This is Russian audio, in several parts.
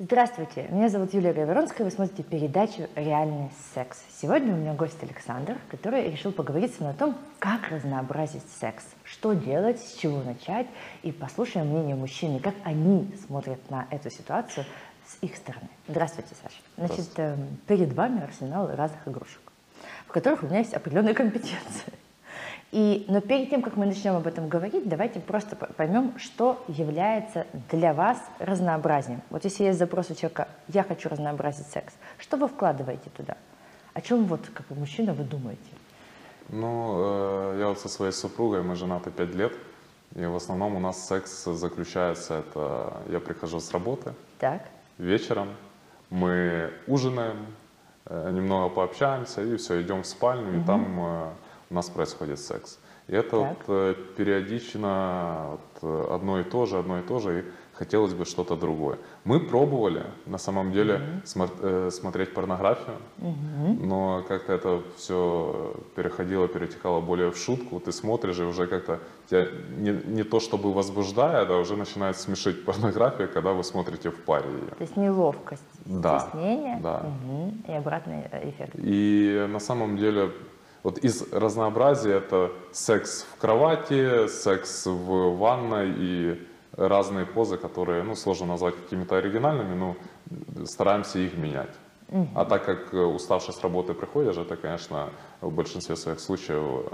Здравствуйте, меня зовут Юлия Гайворонская, вы смотрите передачу «Реальный секс». Сегодня у меня гость Александр, который решил поговорить со мной о том, как разнообразить секс, что делать, с чего начать, и послушаем мнение мужчин, как они смотрят на эту ситуацию с их стороны. Здравствуйте, Саша. Значит, э, перед вами арсенал разных игрушек, в которых у меня есть определенные компетенции. И, но перед тем, как мы начнем об этом говорить, давайте просто поймем, что является для вас разнообразием. Вот если есть запрос у человека «я хочу разнообразить секс», что вы вкладываете туда? О чем вот, как мужчина, вы думаете? Ну, э, я вот со своей супругой, мы женаты 5 лет, и в основном у нас секс заключается, это я прихожу с работы так. вечером, мы ужинаем, э, немного пообщаемся, и все, идем в спальню, угу. и там э, у нас происходит секс. И это вот, э, периодично вот, э, одно и то же, одно и то же, и хотелось бы что-то другое. Мы пробовали, на самом деле, mm-hmm. смо- э, смотреть порнографию, mm-hmm. но как-то это все переходило, перетекало более в шутку. Ты смотришь, и уже как-то тебя не, не то чтобы возбуждает, а уже начинает смешить порнография, когда вы смотрите в паре ее. То есть неловкость, да, стеснение да. Угу. и обратный эффект. И на самом деле вот из разнообразия это секс в кровати, секс в ванной и разные позы, которые ну, сложно назвать какими-то оригинальными, но стараемся их менять. Угу. А так как уставший с работы приходишь, это, конечно, в большинстве своих случаев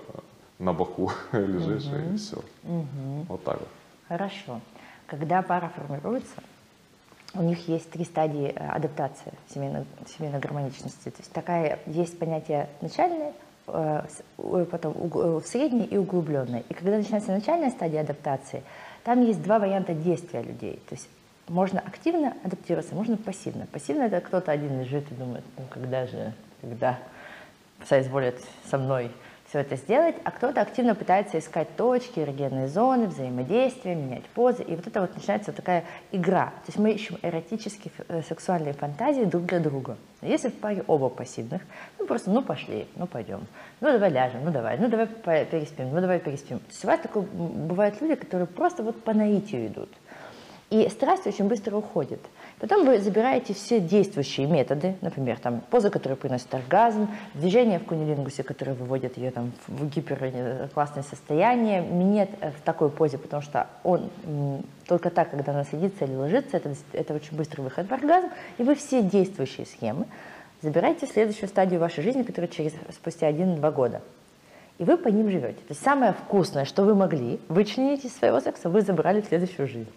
на боку лежишь угу. и все. Угу. Вот так вот. Хорошо. Когда пара формируется, у них есть три стадии э, адаптации семейной, семейной гармоничности. То есть такая есть понятие начальное, Э, потом в средней и углубленной. И когда начинается начальная стадия адаптации, там есть два варианта действия людей. То есть можно активно адаптироваться, можно пассивно. Пассивно это кто-то один лежит и думает, ну когда же, когда соизволят со мной все это сделать, а кто-то активно пытается искать точки, эрогенные зоны, взаимодействия, менять позы. И вот это вот начинается такая игра. То есть мы ищем эротические э, сексуальные фантазии друг для друга. Если в паре оба пассивных, ну просто, ну пошли, ну пойдем, ну давай ляжем, ну давай, ну давай переспим, ну давай переспим. То есть у вас такое, бывают люди, которые просто вот по наитию идут. И страсть очень быстро уходит. Потом вы забираете все действующие методы, например, там, поза, которая приносит оргазм, движение в кунилингусе, которое выводит ее там, в гиперклассное состояние, минет в такой позе, потому что он только так, когда она садится или ложится, это, это очень быстрый выход в оргазм, и вы все действующие схемы забираете в следующую стадию вашей жизни, которая через, спустя 1-2 года и вы по ним живете. То есть самое вкусное, что вы могли вычленить из своего секса, вы забрали в следующую жизнь.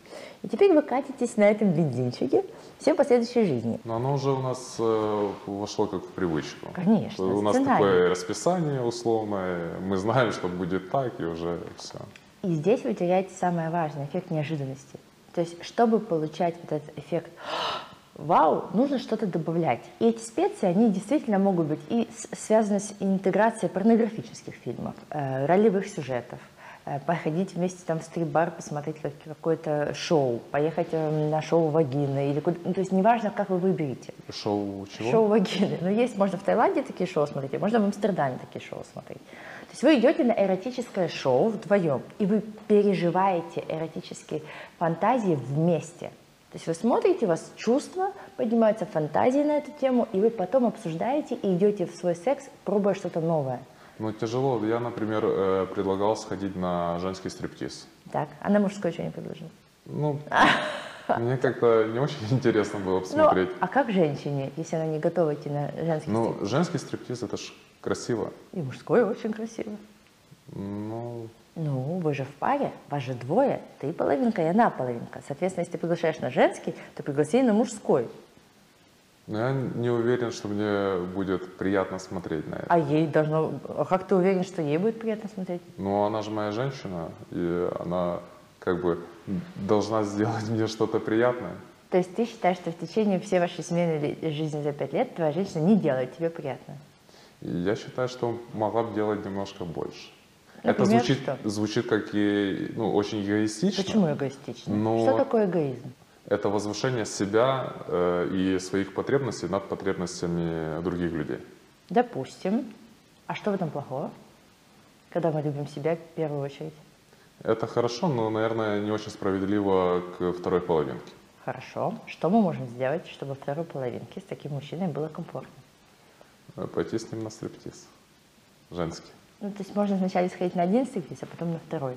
И теперь вы катитесь на этом бензинчике все последующей жизни. Но оно уже у нас э, вошло как в привычку. Конечно. У нас сценарий. такое расписание условное, мы знаем, что будет так, и уже все. И здесь вы теряете самое важное, эффект неожиданности. То есть, чтобы получать этот эффект вау, нужно что-то добавлять. И эти специи, они действительно могут быть и связаны с интеграцией порнографических фильмов, э, ролевых сюжетов, э, походить вместе там в стрип-бар, посмотреть как, какое-то шоу, поехать э, на шоу вагины или куда ну, то есть неважно, как вы выберете. Шоу чего? Шоу вагины. Ну, есть, можно в Таиланде такие шоу смотреть, можно в Амстердаме такие шоу смотреть. То есть вы идете на эротическое шоу вдвоем, и вы переживаете эротические фантазии вместе. То есть вы смотрите, у вас чувства, поднимаются фантазии на эту тему, и вы потом обсуждаете и идете в свой секс, пробуя что-то новое. Ну, тяжело. Я, например, э, предлагал сходить на женский стриптиз. Так, а на мужской что не предложил? Ну, мне как-то не очень интересно было посмотреть. Ну, а как женщине, если она не готова идти на женский ну, стриптиз? Ну, женский стриптиз это ж красиво. И мужской очень красиво. Ну, ну, вы же в паре, вас же двое, ты половинка и она половинка. Соответственно, если ты приглашаешь на женский, то пригласи на мужской. Но я не уверен, что мне будет приятно смотреть на это. А ей должно... А как ты уверен, что ей будет приятно смотреть? Ну, она же моя женщина, и она как бы должна сделать мне что-то приятное. То есть ты считаешь, что в течение всей вашей семейной жизни за пять лет твоя женщина не делает тебе приятно? Я считаю, что могла бы делать немножко больше. Например, это звучит, что? звучит как и, ну, очень эгоистично. Почему эгоистично? Но что такое эгоизм? Это возвышение себя э, и своих потребностей над потребностями других людей. Допустим. А что в этом плохого? Когда мы любим себя в первую очередь? Это хорошо, но, наверное, не очень справедливо к второй половинке. Хорошо. Что мы можем сделать, чтобы второй половинке с таким мужчиной было комфортно? Э, пойти с ним на стриптиз. Женский. Ну, то есть можно вначале сходить на один стриптиз, а потом на второй.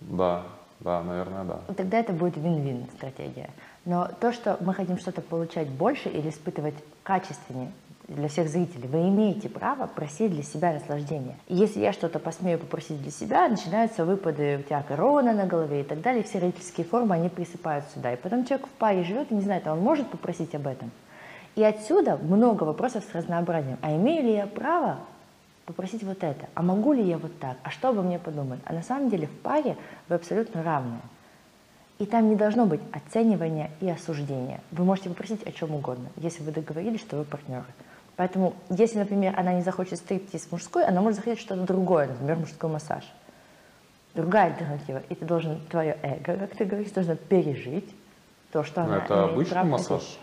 Да, да, наверное, да. Тогда это будет вин-вин стратегия. Но то, что мы хотим что-то получать больше или испытывать качественнее для всех зрителей, вы имеете право просить для себя наслаждения. И если я что-то посмею попросить для себя, начинаются выпады, у тебя корона на голове и так далее, все родительские формы, они присыпают сюда. И потом человек в паре живет и не знает, а он может попросить об этом. И отсюда много вопросов с разнообразием. А имею ли я право попросить вот это? А могу ли я вот так? А что обо мне подумают? А на самом деле в паре вы абсолютно равны. И там не должно быть оценивания и осуждения. Вы можете попросить о чем угодно, если вы договорились, что вы партнеры. Поэтому, если, например, она не захочет стриптиз мужской, она может захотеть что-то другое, например, мужской массаж. Другая альтернатива. И ты должен, твое эго, как ты говоришь, должно пережить то, что она Это обычный массаж?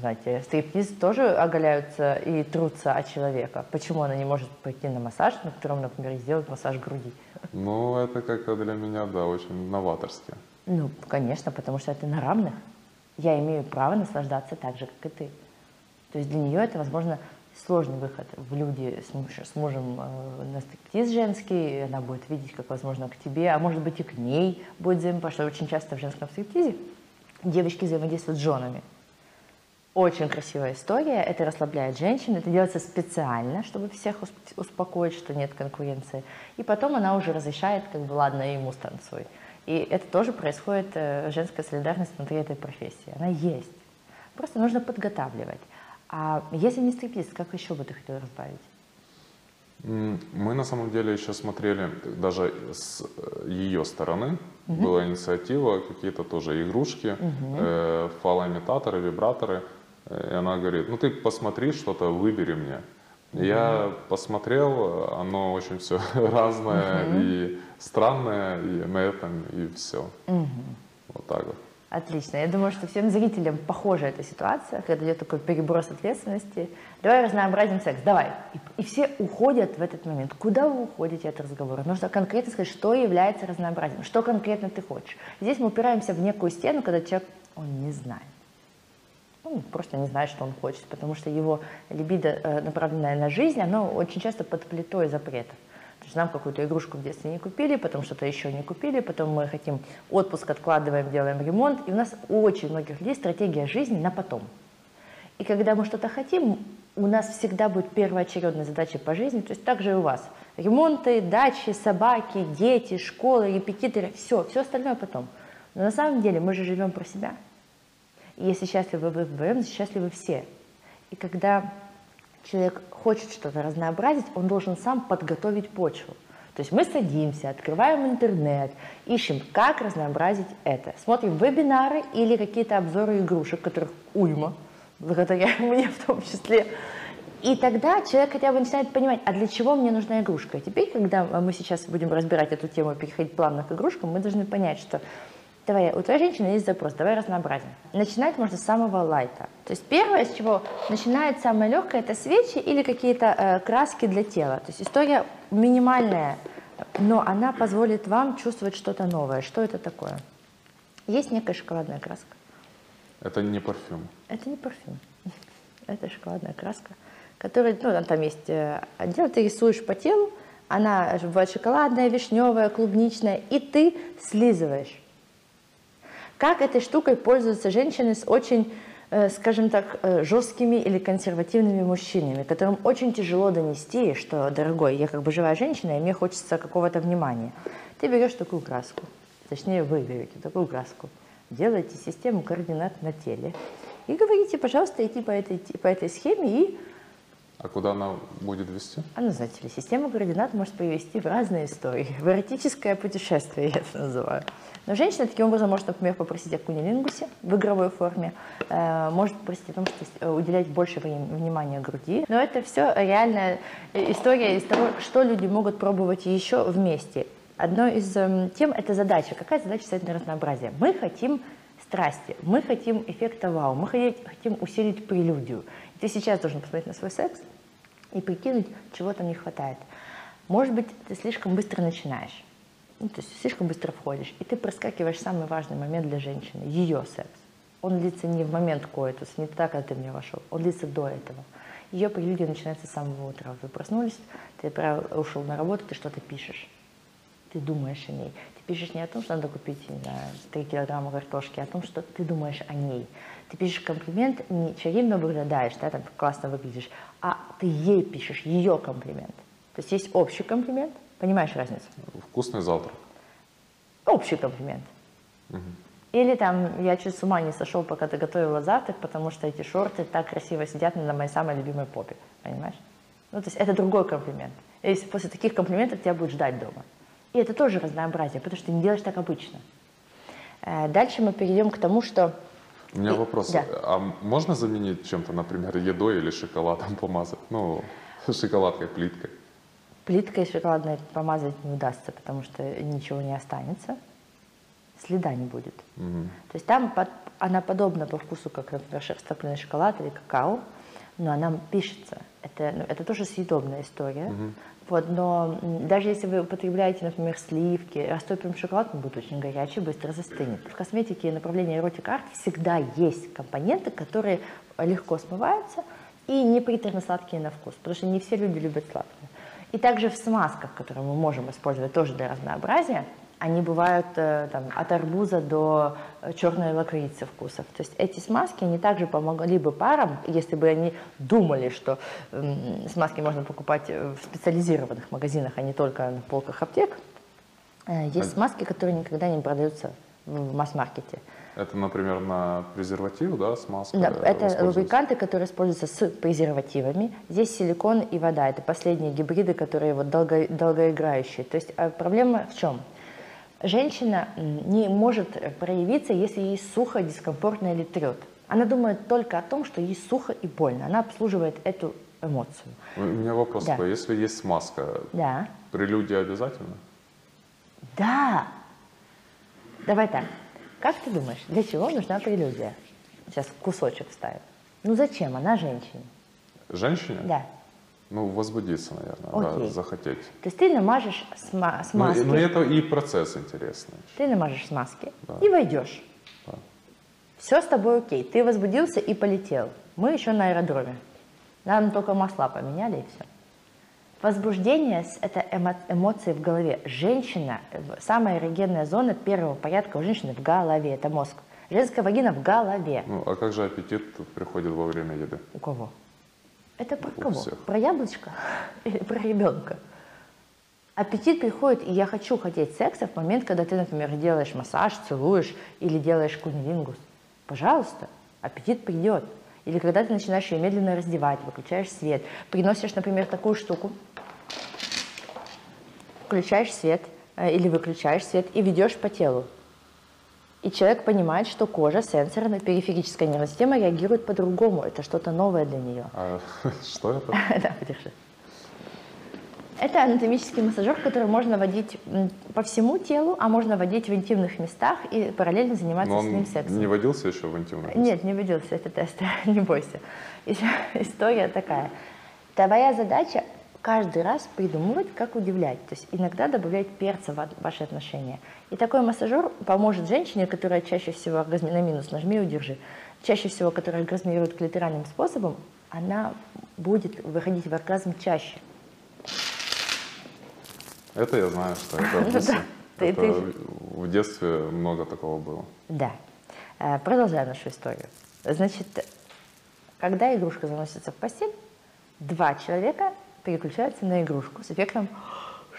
Знаете, стриптиз тоже оголяются и трутся от человека. Почему она не может пойти на массаж, на котором, например, сделать массаж груди? Ну, это как для меня, да, очень новаторски. Ну, конечно, потому что это на равных. Я имею право наслаждаться так же, как и ты. То есть для нее это, возможно, сложный выход в люди с, муж, с мужем э, на стриптиз женский, она будет видеть, как, возможно, к тебе, а может быть и к ней будет взаимно, потому что очень часто в женском стриптизе девочки взаимодействуют с женами. Очень красивая история, это расслабляет женщин, это делается специально, чтобы всех успокоить, что нет конкуренции. И потом она уже разрешает, как бы, ладно, ему станцуй. И это тоже происходит, э, женская солидарность внутри этой профессии. Она есть. Просто нужно подготавливать. А если не стриптиз, как еще бы ты хотел разбавить? Мы на самом деле еще смотрели даже с э, ее стороны. Угу. Была инициатива, какие-то тоже игрушки, угу. э, фалоимитаторы, вибраторы. И она говорит, ну ты посмотри что-то, выбери мне. Я посмотрел, оно очень все разное угу. и странное, и на этом и все. Угу. Вот так вот. Отлично. Я думаю, что всем зрителям похожа эта ситуация, когда идет такой переброс ответственности. Давай разнообразим секс, давай. И, и все уходят в этот момент. Куда вы уходите от разговора? Нужно конкретно сказать, что является разнообразием, что конкретно ты хочешь. Здесь мы упираемся в некую стену, когда человек, он не знает. Он просто не знает, что он хочет, потому что его либидо, э, направленное на жизнь, оно очень часто под плитой запретов. То есть нам какую-то игрушку в детстве не купили, потом что-то еще не купили, потом мы хотим отпуск откладываем, делаем ремонт. И у нас у очень многих людей стратегия жизни на потом. И когда мы что-то хотим, у нас всегда будет первоочередная задача по жизни, то есть также и у вас. Ремонты, дачи, собаки, дети, школы, репетиторы, все, все остальное потом. Но на самом деле мы же живем про себя. Если счастливы вы вдвоем, счастливы все. И когда человек хочет что-то разнообразить, он должен сам подготовить почву. То есть мы садимся, открываем интернет, ищем, как разнообразить это. Смотрим вебинары или какие-то обзоры игрушек, которых уйма, благодаря мне в том числе. И тогда человек хотя бы начинает понимать, а для чего мне нужна игрушка. Теперь, когда мы сейчас будем разбирать эту тему и переходить плавно к игрушкам, мы должны понять, что Давай, у твоей женщины есть запрос, давай разнообразим. Начинать можно с самого лайта. То есть первое, с чего начинает самое легкое, это свечи или какие-то э, краски для тела. То есть история минимальная, но она позволит вам чувствовать что-то новое. Что это такое? Есть некая шоколадная краска. Это не парфюм. Это не парфюм. Это шоколадная краска, которая, ну, там есть э, отдел, ты рисуешь по телу, она бывает шоколадная, вишневая, клубничная, и ты слизываешь. Как этой штукой пользуются женщины с очень, э, скажем так, э, жесткими или консервативными мужчинами, которым очень тяжело донести, что, дорогой, я как бы живая женщина, и мне хочется какого-то внимания. Ты берешь такую краску, точнее вы берете такую краску, делаете систему координат на теле и говорите, пожалуйста, идти по этой, по этой схеме и а куда она будет вести? Она, знаете ли, система координат может привести в разные истории. В эротическое путешествие, я это называю. Но женщина таким образом может, например, попросить о кунилингусе в игровой форме, э, может попросить о том, что э, уделять больше внимания груди. Но это все реальная история из того, что люди могут пробовать еще вместе. Одной из эм, тем – это задача. Какая задача стоит на разнообразие? Мы хотим страсти, мы хотим эффекта вау, мы хотим усилить прелюдию. Ты сейчас должен посмотреть на свой секс и прикинуть, чего там не хватает. Может быть, ты слишком быстро начинаешь. Ну, то есть слишком быстро входишь, и ты проскакиваешь самый важный момент для женщины, ее секс. Он длится не в момент коэтус, не так, когда ты в нее вошел, он длится до этого. Ее прелюдия начинается с самого утра. Вы проснулись, ты ушел на работу, ты что-то пишешь. Ты думаешь о ней. Ты пишешь не о том, что надо купить, не знаю, 3 килограмма картошки, а о том, что ты думаешь о ней. Ты пишешь комплимент, не чаривно выглядаешь, да, там классно выглядишь, а ты ей пишешь ее комплимент. То есть есть общий комплимент, понимаешь разницу? Вкусный завтрак. Общий комплимент. Угу. Или там, я чуть с ума не сошел, пока ты готовила завтрак, потому что эти шорты так красиво сидят на моей самой любимой попе, понимаешь? Ну, то есть это другой комплимент. Если после таких комплиментов тебя будет ждать дома. И это тоже разнообразие, потому что ты не делаешь так обычно. Э, дальше мы перейдем к тому, что... У меня и... вопрос. Да. А можно заменить чем-то, например, едой или шоколадом помазать? Ну, шоколадкой, плиткой. Плиткой шоколадной помазать не удастся, потому что ничего не останется следа не будет. Угу. То есть там под, она подобна по вкусу, как, например, растопленный шоколад или какао, но она пишется. Это, ну, это тоже съедобная история. Угу. Вот, но даже если вы употребляете, например, сливки, растопленный шоколад, он будет очень горячий, быстро застынет. В косметике направления эротик арт всегда есть компоненты, которые легко смываются и не приторно-сладкие на вкус, потому что не все люди любят сладкое. И также в смазках, которые мы можем использовать тоже для разнообразия, они бывают э, там, от арбуза до э, черной лакрицы вкусов. То есть эти смазки, они также помогли бы парам, если бы они думали, что э, смазки можно покупать в специализированных магазинах, а не только на полках аптек. Э, есть смазки, которые никогда не продаются в масс-маркете. Это, например, на презерватив, да, смазка? Да, это лубриканты, которые используются с презервативами. Здесь силикон и вода. Это последние гибриды, которые вот долго, долгоиграющие. То есть а проблема в чем? Женщина не может проявиться, если ей сухо, дискомфортно или трет. Она думает только о том, что ей сухо и больно. Она обслуживает эту эмоцию. У меня вопрос да. такой. Если есть смазка, да. прелюдия обязательно? Да. Давай так. Как ты думаешь, для чего нужна прелюдия? Сейчас кусочек вставим. Ну зачем? Она женщине. Женщине? Да. Ну, возбудиться, наверное, Окей. да, захотеть. То есть ты намажешь сма- смазки. Ну, ну, это и процесс интересный. Ты намажешь смазки да. и войдешь. Да. Все с тобой окей. Ты возбудился и полетел. Мы еще на аэродроме. Нам только масла поменяли и все. Возбуждение – это эмо- эмоции в голове. Женщина, самая эрогенная зона первого порядка у женщины в голове, это мозг. Женская вагина в голове. Ну, а как же аппетит приходит во время еды? У кого? Это про кого? Про яблочко или про ребенка? Аппетит приходит, и я хочу хотеть секса в момент, когда ты, например, делаешь массаж, целуешь или делаешь кунилингус. Пожалуйста, аппетит придет. Или когда ты начинаешь ее медленно раздевать, выключаешь свет, приносишь, например, такую штуку, включаешь свет э, или выключаешь свет и ведешь по телу. И человек понимает, что кожа, сенсорная, периферическая нервная система реагирует по-другому. Это что-то новое для нее. А что это? Да, подержи. Это анатомический массажер, который можно водить по всему телу, а можно водить в интимных местах и параллельно заниматься Но он с ним сексом. не водился еще в интимных местах? Нет, не водился, это тест, не бойся. История такая. Твоя задача каждый раз придумывать, как удивлять. То есть иногда добавлять перца в ваши отношения. И такой массажер поможет женщине, которая чаще всего оргазми... на минус нажми и удержи, чаще всего, которая оргазмирует клиторальным способом, она будет выходить в оргазм чаще. Это я знаю, что это в детстве. Это в детстве много такого было. Да. Э, продолжаем нашу историю. Значит, когда игрушка заносится в постель, два человека переключаются на игрушку с эффектом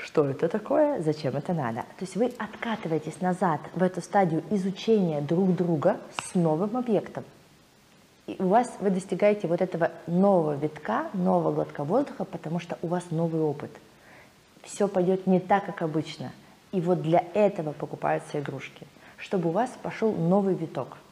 что это такое, зачем это надо. То есть вы откатываетесь назад в эту стадию изучения друг друга с новым объектом. И у вас вы достигаете вот этого нового витка, нового глотка воздуха, потому что у вас новый опыт. Все пойдет не так, как обычно. И вот для этого покупаются игрушки, чтобы у вас пошел новый виток –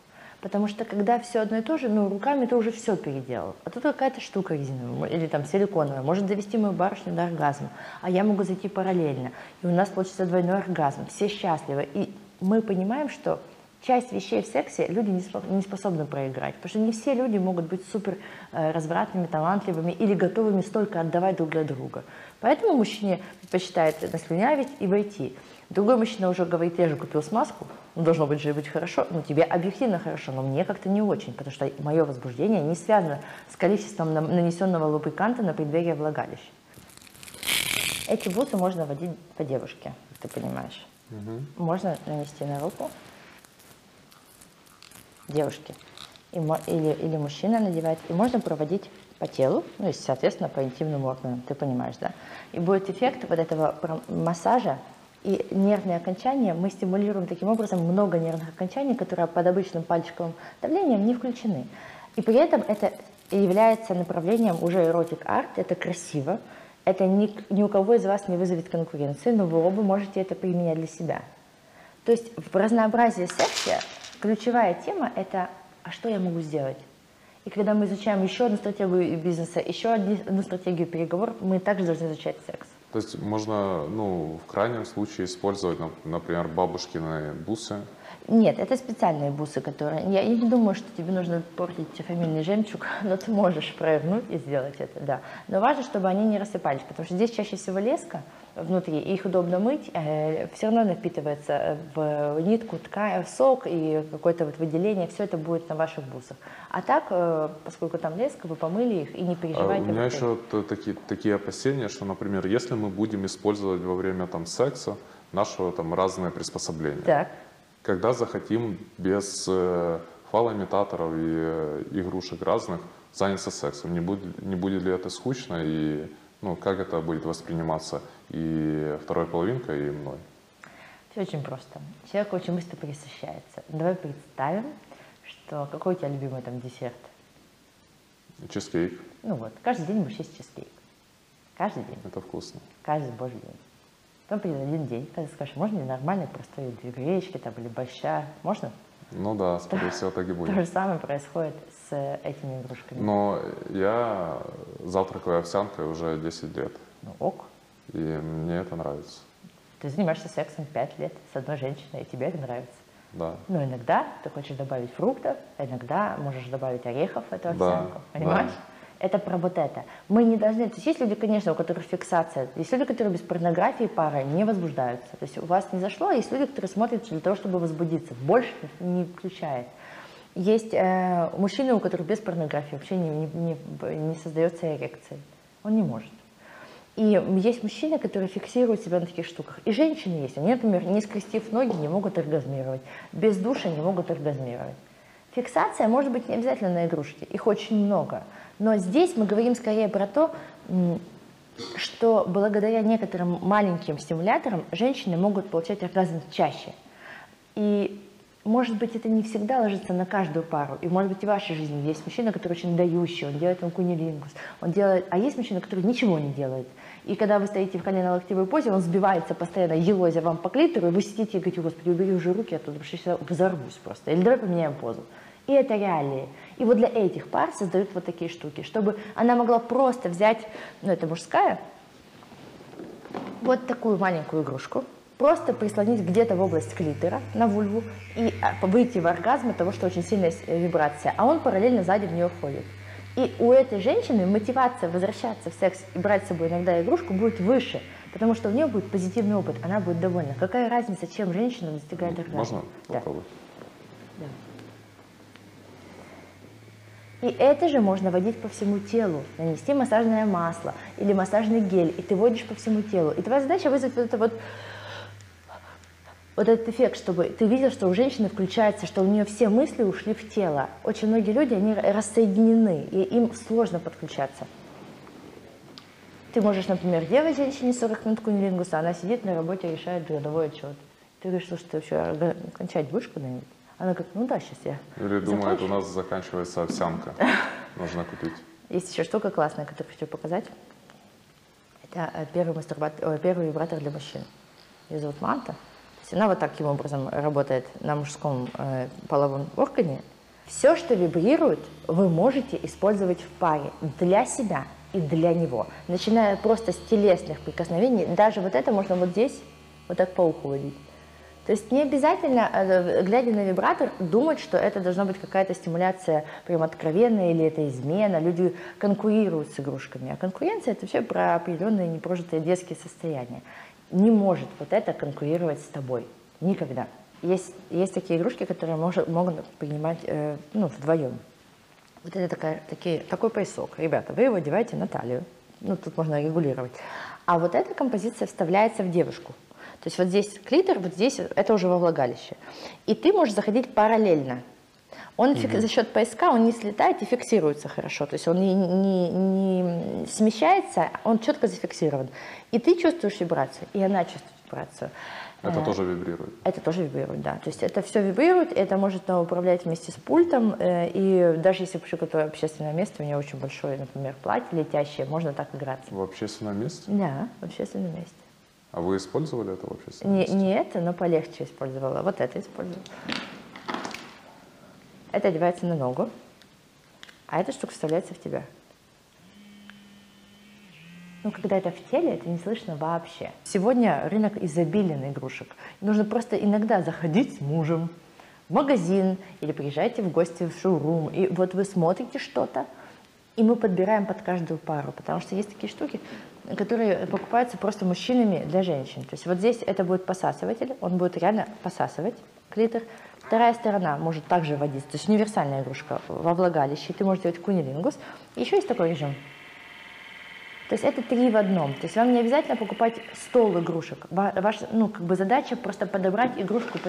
Потому что когда все одно и то же, ну, руками ты уже все переделал. А тут какая-то штука резиновая или там силиконовая может довести мою барышню до оргазма. А я могу зайти параллельно. И у нас получится двойной оргазм. Все счастливы. И мы понимаем, что часть вещей в сексе люди не способны проиграть, потому что не все люди могут быть супер э, развратными, талантливыми или готовыми столько отдавать друг для друга. Поэтому мужчине предпочитает наслюнявить и войти. Другой мужчина уже говорит, я же купил смазку, ну, должно быть же быть хорошо, ну, тебе объективно хорошо, но мне как-то не очень, потому что мое возбуждение не связано с количеством нанесенного лубриканта на преддверие влагалища. Эти бусы можно водить по девушке, ты понимаешь. Угу. Можно нанести на руку девушке и, или, или мужчина надевать, и можно проводить по телу, ну и, соответственно, по интимным органам, ты понимаешь, да? И будет эффект вот этого массажа и нервные окончания мы стимулируем таким образом много нервных окончаний, которые под обычным пальчиковым давлением не включены. И при этом это является направлением уже эротик-арт, это красиво, это ни, ни у кого из вас не вызовет конкуренции, но вы оба можете это применять для себя. То есть в разнообразии секса ключевая тема – это «а что я могу сделать?». И когда мы изучаем еще одну стратегию бизнеса, еще одну стратегию переговоров, мы также должны изучать секс. То есть можно, ну, в крайнем случае использовать, например, бабушкины бусы, нет, это специальные бусы, которые... Я, я не думаю, что тебе нужно портить фамильный жемчуг, но ты можешь провернуть и сделать это, да. Но важно, чтобы они не рассыпались, потому что здесь чаще всего леска внутри, и их удобно мыть, э, все равно напитывается в нитку, ткань, сок и какое-то вот выделение, все это будет на ваших бусах. А так, э, поскольку там леска, вы помыли их и не переживайте. А у меня еще такие, такие опасения, что, например, если мы будем использовать во время там секса наши там разные приспособления. Так когда захотим без э, фалоимитаторов и э, игрушек разных заняться сексом. Не будет, не будет ли это скучно и ну, как это будет восприниматься и второй половинкой, и мной? Все очень просто. Человек очень быстро присыщается. Давай представим, что какой у тебя любимый там десерт? Чизкейк. Ну вот, каждый день будешь есть чизкейк. Каждый день. Это вкусно. Каждый божий день. Потом придет один день, когда скажешь, можно мне нормальные простые две гречки там, или большая? Можно? Ну да, скорее всего, так и будет. То же самое происходит с этими игрушками. Но я завтракаю овсянкой уже 10 лет. Ну ок. И мне это нравится. Ты занимаешься сексом 5 лет с одной женщиной, и тебе это нравится. Да. Но иногда ты хочешь добавить фруктов, иногда можешь добавить орехов в эту овсянку. Да, понимаешь? Да. Это про вот это. Мы не должны... То есть есть люди, конечно, у которых фиксация. Есть люди, которые без порнографии пары не возбуждаются. То есть у вас не зашло, есть люди, которые смотрят для того, чтобы возбудиться. Больше не включает. Есть э, мужчины, у которых без порнографии вообще не, не, не, не создается эрекции. Он не может. И есть мужчины, которые фиксируют себя на таких штуках. И женщины есть. Они, например, не скрестив ноги, не могут оргазмировать. Без душа не могут оргазмировать. Фиксация может быть не обязательно на игрушке. Их очень много. Но здесь мы говорим скорее про то, что благодаря некоторым маленьким стимуляторам женщины могут получать оргазм чаще. И может быть, это не всегда ложится на каждую пару. И может быть, и в вашей жизни есть мужчина, который очень дающий, он делает вам кунилингус, он делает... А есть мужчина, который ничего не делает. И когда вы стоите в колено-локтевой позе, он сбивается постоянно, елозя вам по клитору, и вы сидите и говорите, господи, убери уже руки оттуда, потому что я взорвусь просто. Или давай поменяем позу. И это реалии. И вот для этих пар создают вот такие штуки, чтобы она могла просто взять, ну это мужская, вот такую маленькую игрушку, просто прислонить где-то в область клитора, на вульву, и а, выйти в оргазм от того, что очень сильная вибрация, а он параллельно сзади в нее входит. И у этой женщины мотивация возвращаться в секс и брать с собой иногда игрушку будет выше, потому что у нее будет позитивный опыт, она будет довольна. Какая разница, чем женщина достигает оргазма? Можно попробовать? И это же можно водить по всему телу, нанести массажное масло или массажный гель, и ты водишь по всему телу. И твоя задача вызвать вот это вот вот этот эффект, чтобы ты видел, что у женщины включается, что у нее все мысли ушли в тело. Очень многие люди, они рассоединены, и им сложно подключаться. Ты можешь, например, делать женщине 40 минут кунилингуса, она сидит на работе, решает годовой отчет. Ты говоришь, что ты вообще кончать будешь куда-нибудь? Она говорит, ну да, сейчас я Или думает, у нас заканчивается овсянка, нужно купить. Есть еще штука классная, которую хочу показать. Это э, первый, мастурбатор, первый вибратор для мужчин. Ее зовут Манта. То есть она вот таким образом работает на мужском э, половом органе. Все, что вибрирует, вы можете использовать в паре для себя и для него. Начиная просто с телесных прикосновений. Даже вот это можно вот здесь вот так по уху водить. То есть не обязательно, э, глядя на вибратор, думать, что это должна быть какая-то стимуляция прям откровенная или это измена. Люди конкурируют с игрушками. А конкуренция – это вообще про определенные непрожитые детские состояния. Не может вот это конкурировать с тобой. Никогда. Есть, есть такие игрушки, которые может, могут принимать э, ну, вдвоем. Вот это такая, такие, такой поясок. Ребята, вы его одеваете на талию. Ну, тут можно регулировать. А вот эта композиция вставляется в девушку. То есть вот здесь клитор, вот здесь это уже во влагалище. И ты можешь заходить параллельно. Он угу. за счет поиска, он не слетает и фиксируется хорошо. То есть он не, не, не смещается, он четко зафиксирован. И ты чувствуешь вибрацию, и она чувствует вибрацию. Это тоже вибрирует? Это тоже вибрирует, да. То есть это все вибрирует, это может управлять вместе с пультом. Э, и даже если приготовить общественное место, у меня очень большое, например, платье летящее, можно так играться. В общественном месте? Да, в общественном месте. А вы использовали это в общественном не? Не это, но полегче использовала. Вот это использовала. Это одевается на ногу, а эта штука вставляется в тебя. Ну, когда это в теле, это не слышно вообще. Сегодня рынок изобилен игрушек. Нужно просто иногда заходить с мужем в магазин или приезжайте в гости в шоурум, и вот вы смотрите что-то, и мы подбираем под каждую пару, потому что есть такие штуки, которые покупаются просто мужчинами для женщин. То есть вот здесь это будет посасыватель, он будет реально посасывать клитор. Вторая сторона может также вводиться, то есть универсальная игрушка во влагалище, ты можешь делать кунилингус. Еще есть такой режим, то есть это три в одном. То есть вам не обязательно покупать стол игрушек. Ваша ну, как бы задача просто подобрать игрушку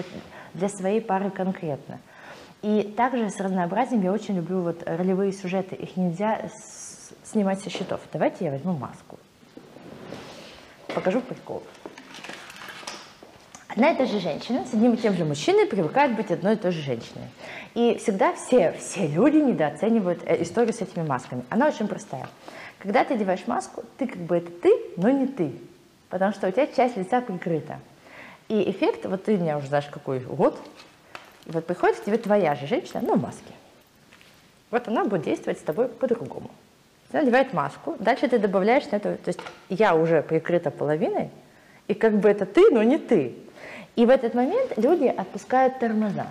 для своей пары конкретно. И также с разнообразием я очень люблю вот ролевые сюжеты. Их нельзя снимать со счетов. Давайте я возьму маску. Покажу прикол. Одна и та же женщина с одним и тем же мужчиной привыкает быть одной и той же женщиной. И всегда все, все люди недооценивают э, историю с этими масками. Она очень простая. Когда ты одеваешь маску, ты как бы это ты, но не ты. Потому что у тебя часть лица прикрыта. И эффект, вот ты меня уже знаешь какой год, вот приходит к тебе твоя же женщина, ну, в маске. Вот она будет действовать с тобой по-другому. Надевает маску, дальше ты добавляешь на это, то есть я уже прикрыта половиной, и как бы это ты, но не ты. И в этот момент люди отпускают тормоза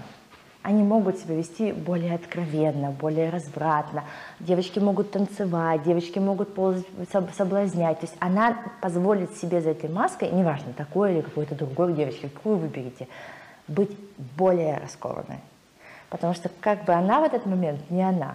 они могут себя вести более откровенно, более развратно. Девочки могут танцевать, девочки могут ползать, соблазнять. То есть она позволит себе за этой маской, неважно, такой или какой-то другой девочки, какую выберете, быть более раскованной. Потому что как бы она в этот момент не она.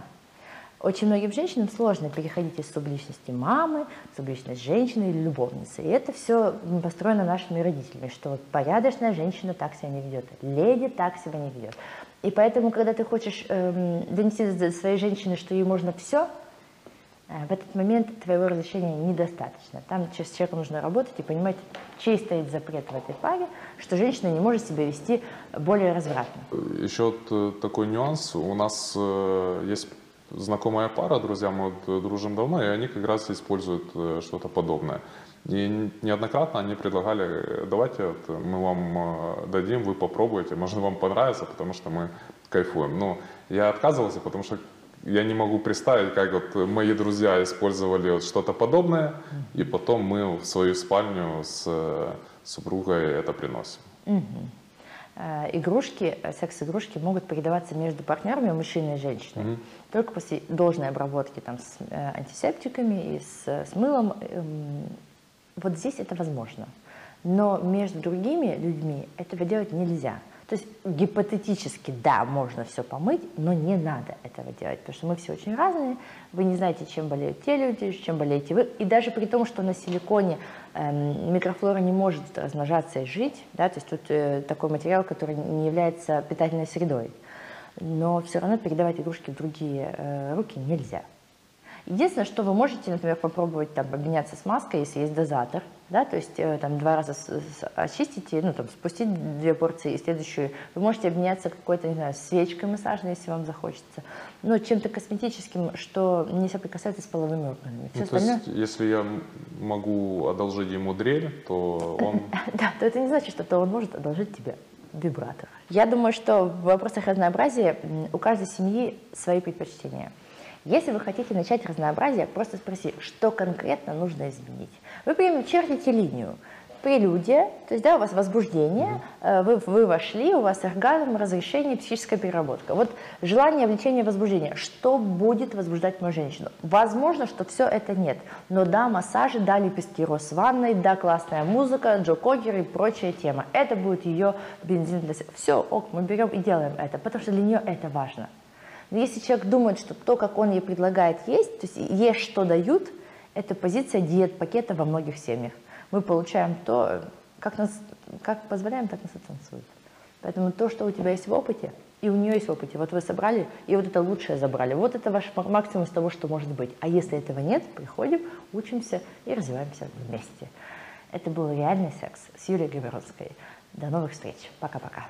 Очень многим женщинам сложно переходить из субличности мамы субличность женщины или любовницы. И это все построено нашими родителями, что вот порядочная женщина так себя не ведет, леди так себя не ведет. И поэтому, когда ты хочешь эм, донести до своей женщины, что ей можно все, э, в этот момент твоего разрешения недостаточно. Там с человеком нужно работать и понимать, чей стоит запрет в этой паре, что женщина не может себя вести более развратно. Еще вот э, такой нюанс. У нас э, есть знакомая пара, друзья, мы вот дружим давно, и они как раз используют что-то подобное. И неоднократно они предлагали, давайте вот мы вам э, дадим, вы попробуете, может вам понравится, потому что мы кайфуем. Но я отказывался, потому что я не могу представить, как вот мои друзья использовали вот что-то подобное, и потом мы в свою спальню с э, супругой это приносим. Игрушки, секс-игрушки могут передаваться между партнерами, мужчиной и женщиной, угу. только после должной обработки там, с антисептиками и с, с мылом эм, вот здесь это возможно. Но между другими людьми этого делать нельзя. То есть гипотетически, да, можно все помыть, но не надо этого делать, потому что мы все очень разные. Вы не знаете, чем болеют те люди, чем болеете вы. И даже при том, что на силиконе э, микрофлора не может размножаться и жить, да, то есть тут э, такой материал, который не является питательной средой, но все равно передавать игрушки в другие э, руки нельзя. Единственное, что вы можете, например, попробовать там, обменяться с маской, если есть дозатор, да, то есть э, там два раза очистить, ну там спустить две порции и следующую. Вы можете обменяться какой-то, не знаю, свечкой массажной, если вам захочется, но чем-то косметическим, что не соприкасается с половыми органами. Все ну, остальное... то есть, если я могу одолжить ему дрель, то он... Да, то это не значит, что он может одолжить тебе вибратор. Я думаю, что в вопросах разнообразия у каждой семьи свои предпочтения. Если вы хотите начать разнообразие, просто спроси, что конкретно нужно изменить. Вы прямо чертите линию. прелюдия, то есть да, у вас возбуждение, mm-hmm. вы, вы вошли, у вас оргазм, разрешение, психическая переработка. Вот желание, влечение, возбуждение. Что будет возбуждать мою женщину? Возможно, что все это нет. Но да, массажи, да, лепестки роз в ванной, да, классная музыка, Джо Когер и прочая тема. Это будет ее бензин для. Все, ок, мы берем и делаем это, потому что для нее это важно. Но если человек думает, что то, как он ей предлагает есть, то есть есть, что дают, это позиция диет-пакета во многих семьях мы получаем то, как, нас, как позволяем, так нас и танцует. Поэтому то, что у тебя есть в опыте, и у нее есть в опыте, вот вы собрали, и вот это лучшее забрали. Вот это ваш максимум из того, что может быть. А если этого нет, приходим, учимся и развиваемся вместе. Это был реальный секс с Юлией Гриборовской. До новых встреч. Пока-пока.